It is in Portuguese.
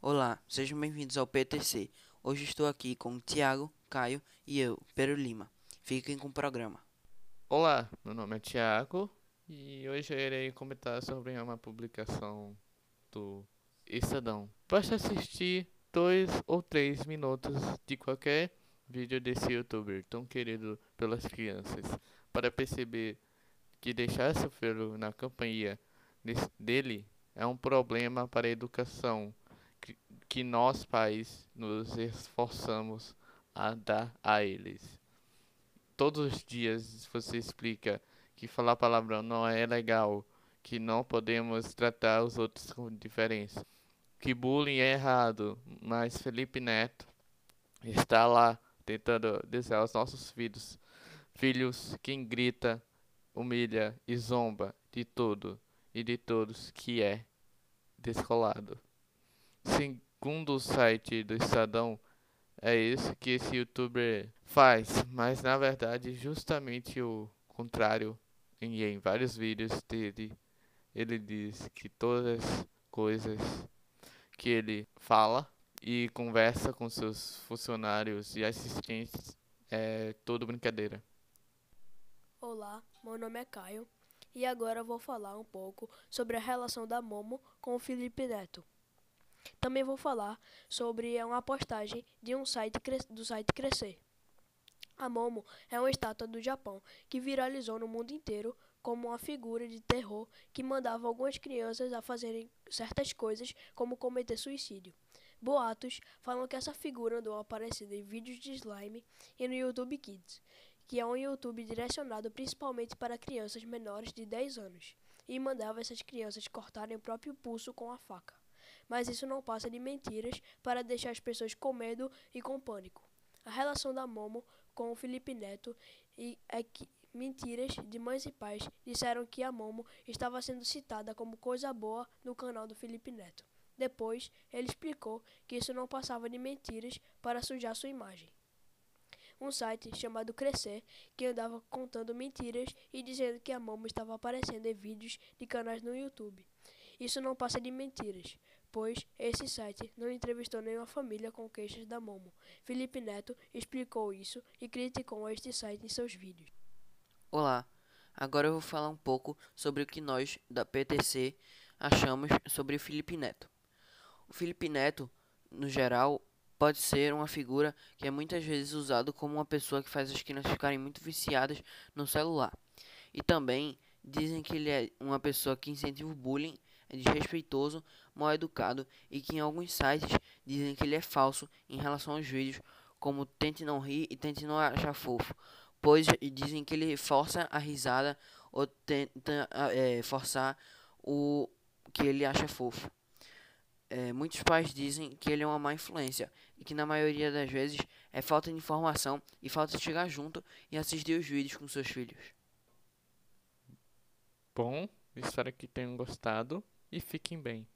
Olá, sejam bem-vindos ao PTC. Hoje estou aqui com Tiago, Caio e eu, Pedro Lima. Fiquem com o programa. Olá, meu nome é Tiago e hoje eu irei comentar sobre uma publicação do Estadão. Basta assistir dois ou três minutos de qualquer vídeo desse youtuber tão querido pelas crianças para perceber que deixar seu filho na companhia dele é um problema para a educação que nós pais nos esforçamos a dar a eles. Todos os dias você explica que falar palavrão não é legal, que não podemos tratar os outros com diferença, que bullying é errado, mas Felipe Neto está lá tentando dizer aos nossos filhos, filhos quem grita, humilha e zomba de tudo e de todos que é descolado. Segundo o site do Estadão, é isso que esse youtuber faz, mas na verdade justamente o contrário. Em vários vídeos dele, ele diz que todas as coisas que ele fala e conversa com seus funcionários e assistentes é tudo brincadeira. Olá, meu nome é Caio e agora vou falar um pouco sobre a relação da Momo com o Felipe Neto. Também vou falar sobre uma postagem de um site do site Crescer. A Momo é uma estátua do Japão que viralizou no mundo inteiro como uma figura de terror que mandava algumas crianças a fazerem certas coisas, como cometer suicídio. Boatos falam que essa figura andou aparecendo em vídeos de slime e no YouTube Kids, que é um YouTube direcionado principalmente para crianças menores de 10 anos, e mandava essas crianças cortarem o próprio pulso com a faca mas isso não passa de mentiras para deixar as pessoas com medo e com pânico. A relação da Momo com o Felipe Neto é que mentiras de mães e pais disseram que a Momo estava sendo citada como coisa boa no canal do Felipe Neto. Depois, ele explicou que isso não passava de mentiras para sujar sua imagem. Um site chamado Crescer, que andava contando mentiras e dizendo que a Momo estava aparecendo em vídeos de canais no YouTube. Isso não passa de mentiras, pois esse site não entrevistou nenhuma família com queixas da Momo. Felipe Neto explicou isso e criticou este site em seus vídeos. Olá, agora eu vou falar um pouco sobre o que nós da PTC achamos sobre o Felipe Neto. O Felipe Neto, no geral, pode ser uma figura que é muitas vezes usado como uma pessoa que faz as crianças ficarem muito viciadas no celular. E também dizem que ele é uma pessoa que incentiva o bullying é desrespeitoso, mal educado e que em alguns sites dizem que ele é falso em relação aos vídeos, como tente não rir e tente não achar fofo, pois dizem que ele força a risada ou tenta é, forçar o que ele acha fofo. É, muitos pais dizem que ele é uma má influência e que na maioria das vezes é falta de informação e falta de chegar junto e assistir os vídeos com seus filhos. Bom, espero que tenham gostado e fiquem bem.